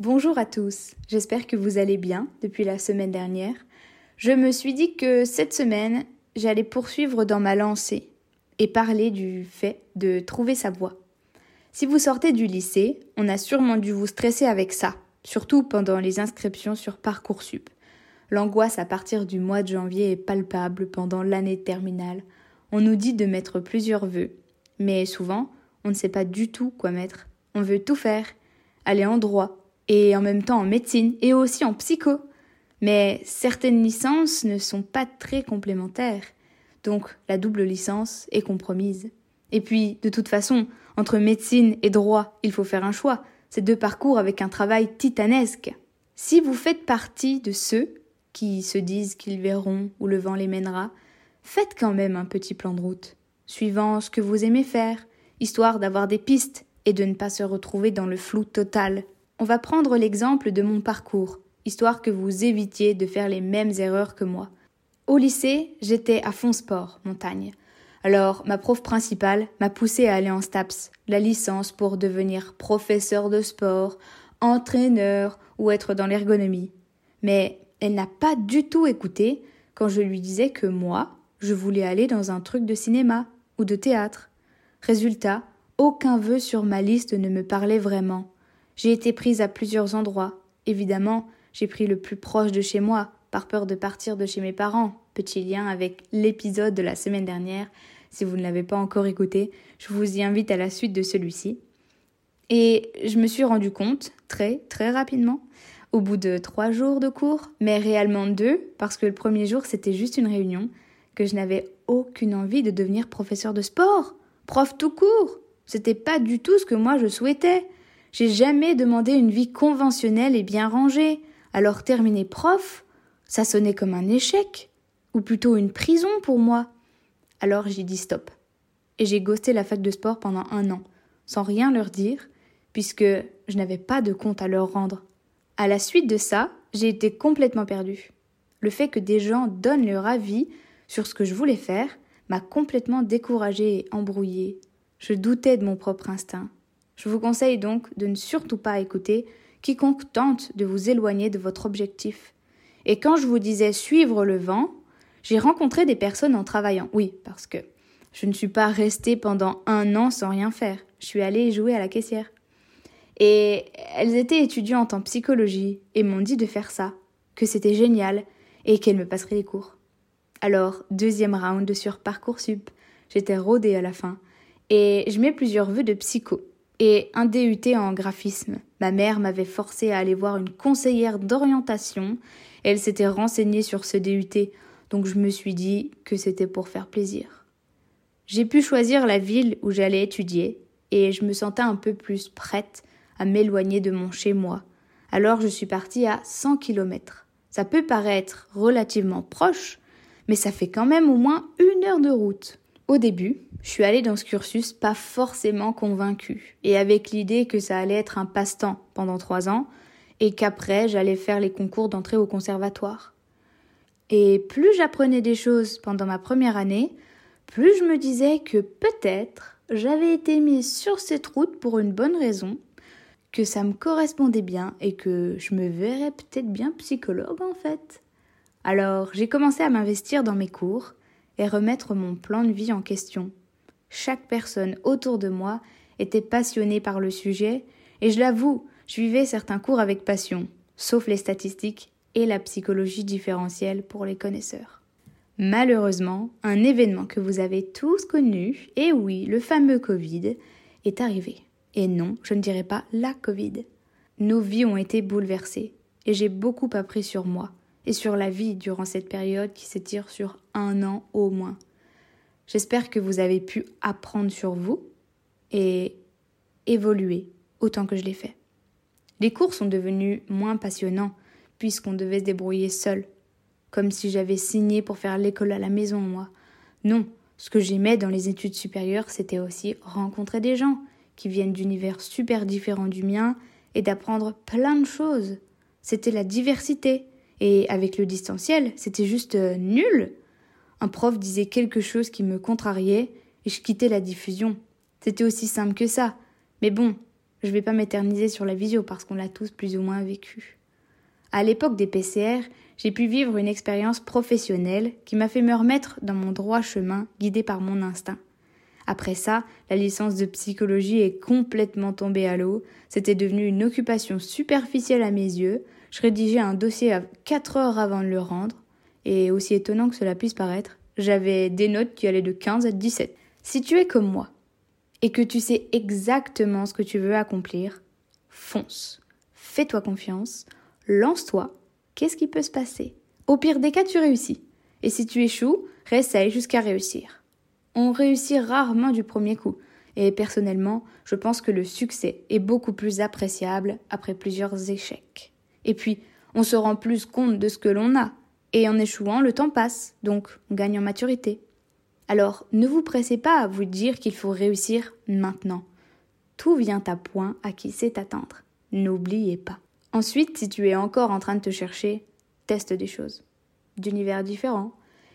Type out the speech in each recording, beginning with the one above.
Bonjour à tous, j'espère que vous allez bien depuis la semaine dernière. Je me suis dit que cette semaine, j'allais poursuivre dans ma lancée et parler du fait de trouver sa voie. Si vous sortez du lycée, on a sûrement dû vous stresser avec ça, surtout pendant les inscriptions sur Parcoursup. L'angoisse à partir du mois de janvier est palpable pendant l'année terminale. On nous dit de mettre plusieurs vœux, mais souvent, on ne sait pas du tout quoi mettre. On veut tout faire, aller en droit, et en même temps en médecine, et aussi en psycho. Mais certaines licences ne sont pas très complémentaires, donc la double licence est compromise. Et puis, de toute façon, entre médecine et droit, il faut faire un choix. C'est deux parcours avec un travail titanesque. Si vous faites partie de ceux qui se disent qu'ils verront où le vent les mènera, faites quand même un petit plan de route, suivant ce que vous aimez faire, histoire d'avoir des pistes et de ne pas se retrouver dans le flou total. On va prendre l'exemple de mon parcours, histoire que vous évitiez de faire les mêmes erreurs que moi. Au lycée, j'étais à fond sport, montagne. Alors, ma prof principale m'a poussé à aller en STAPS, la licence pour devenir professeur de sport, entraîneur ou être dans l'ergonomie. Mais elle n'a pas du tout écouté quand je lui disais que moi, je voulais aller dans un truc de cinéma ou de théâtre. Résultat, aucun vœu sur ma liste ne me parlait vraiment. J'ai été prise à plusieurs endroits. Évidemment, j'ai pris le plus proche de chez moi, par peur de partir de chez mes parents. Petit lien avec l'épisode de la semaine dernière. Si vous ne l'avez pas encore écouté, je vous y invite à la suite de celui-ci. Et je me suis rendu compte, très très rapidement, au bout de trois jours de cours, mais réellement deux, parce que le premier jour c'était juste une réunion, que je n'avais aucune envie de devenir professeur de sport, prof tout court. C'était pas du tout ce que moi je souhaitais. J'ai jamais demandé une vie conventionnelle et bien rangée. Alors terminer prof, ça sonnait comme un échec, ou plutôt une prison pour moi. Alors j'ai dit stop. Et j'ai ghosté la fac de sport pendant un an, sans rien leur dire, puisque je n'avais pas de compte à leur rendre. À la suite de ça, j'ai été complètement perdue. Le fait que des gens donnent leur avis sur ce que je voulais faire m'a complètement découragée et embrouillée. Je doutais de mon propre instinct. Je vous conseille donc de ne surtout pas écouter quiconque tente de vous éloigner de votre objectif. Et quand je vous disais suivre le vent, j'ai rencontré des personnes en travaillant. Oui, parce que je ne suis pas restée pendant un an sans rien faire. Je suis allée jouer à la caissière. Et elles étaient étudiantes en psychologie et m'ont dit de faire ça, que c'était génial et qu'elles me passeraient les cours. Alors, deuxième round sur Parcoursup. J'étais rodée à la fin. Et je mets plusieurs vœux de psycho. Et un DUT en graphisme. Ma mère m'avait forcé à aller voir une conseillère d'orientation. Elle s'était renseignée sur ce DUT, donc je me suis dit que c'était pour faire plaisir. J'ai pu choisir la ville où j'allais étudier, et je me sentais un peu plus prête à m'éloigner de mon chez-moi. Alors je suis partie à 100 kilomètres. Ça peut paraître relativement proche, mais ça fait quand même au moins une heure de route. Au début, je suis allée dans ce cursus pas forcément convaincue, et avec l'idée que ça allait être un passe-temps pendant trois ans, et qu'après j'allais faire les concours d'entrée au conservatoire. Et plus j'apprenais des choses pendant ma première année, plus je me disais que peut-être j'avais été mise sur cette route pour une bonne raison, que ça me correspondait bien et que je me verrais peut-être bien psychologue en fait. Alors j'ai commencé à m'investir dans mes cours et remettre mon plan de vie en question. Chaque personne autour de moi était passionnée par le sujet et je l'avoue, je vivais certains cours avec passion, sauf les statistiques et la psychologie différentielle pour les connaisseurs. Malheureusement, un événement que vous avez tous connu, et oui, le fameux Covid, est arrivé. Et non, je ne dirais pas la Covid. Nos vies ont été bouleversées, et j'ai beaucoup appris sur moi et sur la vie durant cette période qui s'étire sur un an au moins. J'espère que vous avez pu apprendre sur vous et évoluer autant que je l'ai fait. Les cours sont devenus moins passionnants puisqu'on devait se débrouiller seul, comme si j'avais signé pour faire l'école à la maison, moi. Non, ce que j'aimais dans les études supérieures, c'était aussi rencontrer des gens, qui viennent d'univers super différents du mien et d'apprendre plein de choses. C'était la diversité. Et avec le distanciel, c'était juste euh, nul. Un prof disait quelque chose qui me contrariait et je quittais la diffusion. C'était aussi simple que ça. Mais bon, je vais pas m'éterniser sur la visio parce qu'on l'a tous plus ou moins vécu. À l'époque des PCR, j'ai pu vivre une expérience professionnelle qui m'a fait me remettre dans mon droit chemin, guidé par mon instinct. Après ça, la licence de psychologie est complètement tombée à l'eau. C'était devenu une occupation superficielle à mes yeux. Je rédigeais un dossier à 4 heures avant de le rendre. Et aussi étonnant que cela puisse paraître, j'avais des notes qui allaient de 15 à 17. Si tu es comme moi, et que tu sais exactement ce que tu veux accomplir, fonce. Fais-toi confiance, lance-toi. Qu'est-ce qui peut se passer? Au pire des cas, tu réussis. Et si tu échoues, réessaye jusqu'à réussir. On réussit rarement du premier coup. Et personnellement, je pense que le succès est beaucoup plus appréciable après plusieurs échecs. Et puis, on se rend plus compte de ce que l'on a. Et en échouant, le temps passe, donc on gagne en maturité. Alors, ne vous pressez pas à vous dire qu'il faut réussir maintenant. Tout vient à point à qui sait attendre. N'oubliez pas. Ensuite, si tu es encore en train de te chercher, teste des choses, d'univers différents.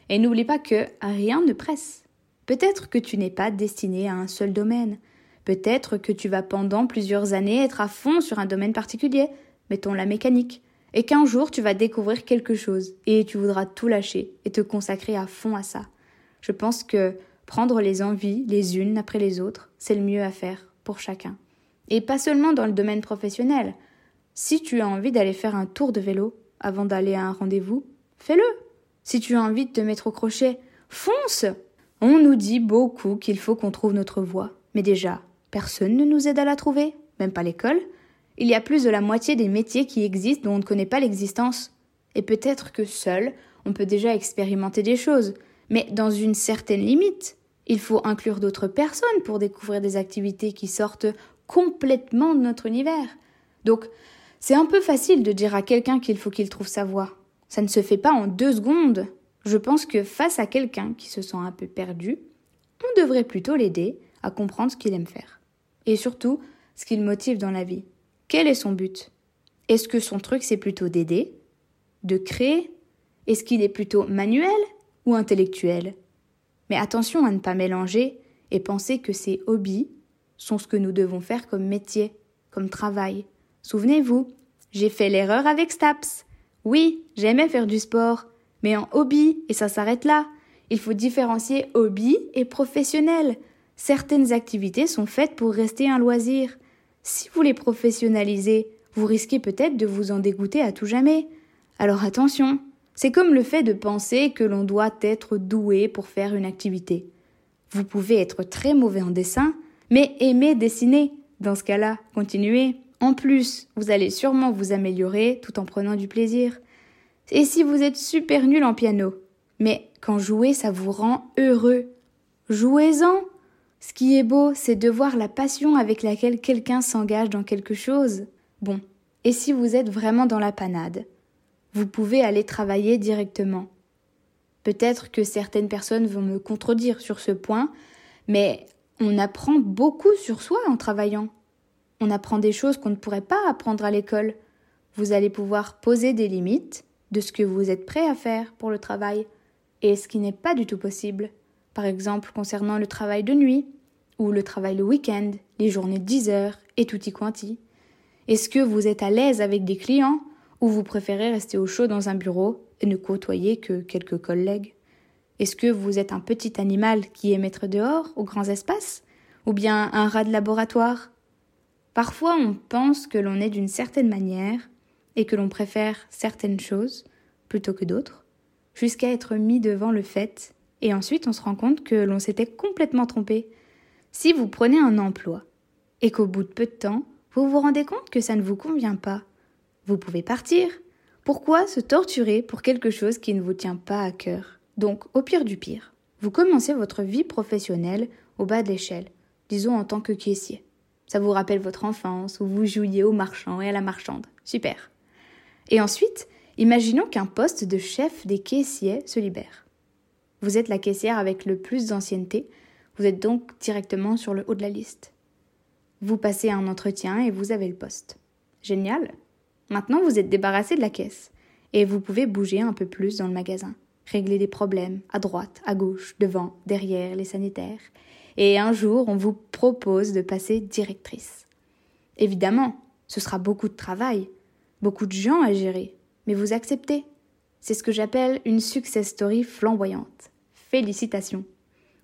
Et n'oublie pas que rien ne presse. Peut-être que tu n'es pas destiné à un seul domaine. Peut-être que tu vas pendant plusieurs années être à fond sur un domaine particulier, mettons la mécanique, et qu'un jour tu vas découvrir quelque chose et tu voudras tout lâcher et te consacrer à fond à ça. Je pense que prendre les envies les unes après les autres, c'est le mieux à faire pour chacun. Et pas seulement dans le domaine professionnel. Si tu as envie d'aller faire un tour de vélo avant d'aller à un rendez-vous, fais-le. Si tu as envie de te mettre au crochet, fonce. On nous dit beaucoup qu'il faut qu'on trouve notre voie, mais déjà, personne ne nous aide à la trouver, même pas l'école. Il y a plus de la moitié des métiers qui existent dont on ne connaît pas l'existence. Et peut-être que seul, on peut déjà expérimenter des choses, mais dans une certaine limite. Il faut inclure d'autres personnes pour découvrir des activités qui sortent complètement de notre univers. Donc, c'est un peu facile de dire à quelqu'un qu'il faut qu'il trouve sa voie. Ça ne se fait pas en deux secondes. Je pense que face à quelqu'un qui se sent un peu perdu, on devrait plutôt l'aider à comprendre ce qu'il aime faire. Et surtout, ce qu'il motive dans la vie. Quel est son but? Est-ce que son truc c'est plutôt d'aider? De créer? Est-ce qu'il est plutôt manuel ou intellectuel? Mais attention à ne pas mélanger et penser que ces hobbies sont ce que nous devons faire comme métier, comme travail. Souvenez-vous, j'ai fait l'erreur avec Staps. Oui, j'aimais faire du sport, mais en hobby, et ça s'arrête là. Il faut différencier hobby et professionnel. Certaines activités sont faites pour rester un loisir. Si vous les professionnalisez, vous risquez peut-être de vous en dégoûter à tout jamais. Alors attention, c'est comme le fait de penser que l'on doit être doué pour faire une activité. Vous pouvez être très mauvais en dessin, mais aimer dessiner. Dans ce cas-là, continuez. En plus, vous allez sûrement vous améliorer tout en prenant du plaisir. Et si vous êtes super nul en piano Mais quand jouer, ça vous rend heureux. Jouez-en Ce qui est beau, c'est de voir la passion avec laquelle quelqu'un s'engage dans quelque chose. Bon, et si vous êtes vraiment dans la panade Vous pouvez aller travailler directement. Peut-être que certaines personnes vont me contredire sur ce point, mais on apprend beaucoup sur soi en travaillant. On apprend des choses qu'on ne pourrait pas apprendre à l'école. Vous allez pouvoir poser des limites, de ce que vous êtes prêt à faire pour le travail et ce qui n'est pas du tout possible. Par exemple, concernant le travail de nuit ou le travail le week-end, les journées de 10 heures et tutti quanti. Est-ce que vous êtes à l'aise avec des clients ou vous préférez rester au chaud dans un bureau et ne côtoyer que quelques collègues? Est-ce que vous êtes un petit animal qui aime être dehors, aux grands espaces Ou bien un rat de laboratoire? Parfois on pense que l'on est d'une certaine manière et que l'on préfère certaines choses plutôt que d'autres, jusqu'à être mis devant le fait, et ensuite on se rend compte que l'on s'était complètement trompé. Si vous prenez un emploi, et qu'au bout de peu de temps, vous vous rendez compte que ça ne vous convient pas, vous pouvez partir. Pourquoi se torturer pour quelque chose qui ne vous tient pas à cœur? Donc, au pire du pire, vous commencez votre vie professionnelle au bas de l'échelle, disons en tant que caissier. Ça vous rappelle votre enfance où vous jouiez au marchand et à la marchande. Super. Et ensuite, imaginons qu'un poste de chef des caissiers se libère. Vous êtes la caissière avec le plus d'ancienneté, vous êtes donc directement sur le haut de la liste. Vous passez un entretien et vous avez le poste. Génial. Maintenant, vous êtes débarrassé de la caisse et vous pouvez bouger un peu plus dans le magasin, régler des problèmes à droite, à gauche, devant, derrière les sanitaires. et un jour on vous propose de passer directrice. Évidemment, ce sera beaucoup de travail, beaucoup de gens à gérer, mais vous acceptez. C'est ce que j'appelle une success story flamboyante. Félicitations.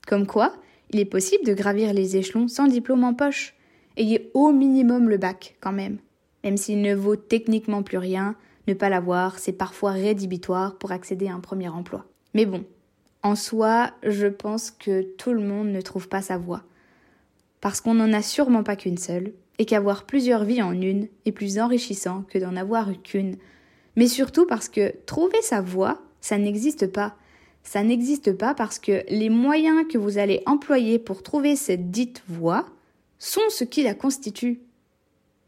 Comme quoi, il est possible de gravir les échelons sans diplôme en poche. Ayez au minimum le bac, quand même. Même s'il ne vaut techniquement plus rien, ne pas l'avoir, c'est parfois rédhibitoire pour accéder à un premier emploi. Mais bon, en soi, je pense que tout le monde ne trouve pas sa voie. Parce qu'on n'en a sûrement pas qu'une seule, et qu'avoir plusieurs vies en une est plus enrichissant que d'en avoir qu'une. Mais surtout parce que trouver sa voie, ça n'existe pas. Ça n'existe pas parce que les moyens que vous allez employer pour trouver cette dite voie sont ce qui la constitue.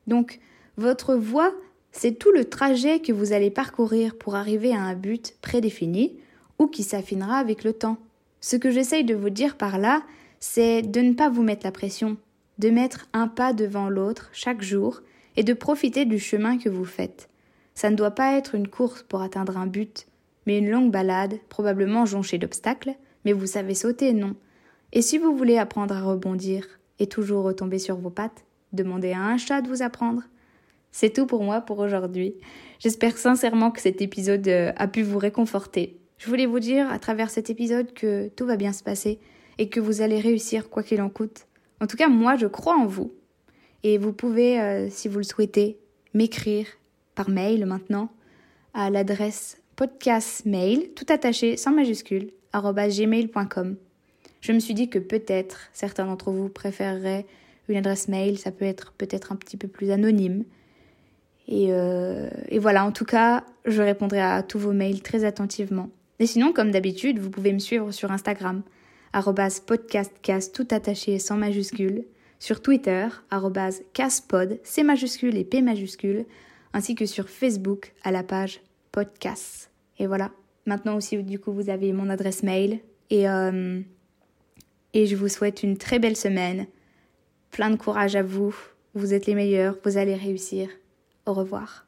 Donc, votre voie, c'est tout le trajet que vous allez parcourir pour arriver à un but prédéfini ou qui s'affinera avec le temps. Ce que j'essaye de vous dire par là, c'est de ne pas vous mettre la pression, de mettre un pas devant l'autre chaque jour et de profiter du chemin que vous faites. Ça ne doit pas être une course pour atteindre un but, mais une longue balade, probablement jonchée d'obstacles, mais vous savez sauter, non? Et si vous voulez apprendre à rebondir et toujours retomber sur vos pattes, demandez à un chat de vous apprendre. C'est tout pour moi pour aujourd'hui. J'espère sincèrement que cet épisode euh, a pu vous réconforter. Je voulais vous dire à travers cet épisode que tout va bien se passer et que vous allez réussir quoi qu'il en coûte. En tout cas, moi, je crois en vous. Et vous pouvez, euh, si vous le souhaitez, m'écrire par mail maintenant à l'adresse podcastmail, tout attaché sans majuscule, gmail.com. Je me suis dit que peut-être certains d'entre vous préféreraient une adresse mail, ça peut être peut-être un petit peu plus anonyme. Et, euh, voilà, en tout cas, je répondrai à tous vos mails très attentivement. Et sinon, comme d'habitude, vous pouvez me suivre sur Instagram, podcastcast tout attaché sans majuscule, sur Twitter, caspod, C majuscule et P majuscule, ainsi que sur Facebook à la page podcast. Et voilà. Maintenant aussi, du coup, vous avez mon adresse mail. Et, euh, et je vous souhaite une très belle semaine. Plein de courage à vous. Vous êtes les meilleurs. Vous allez réussir. Au revoir.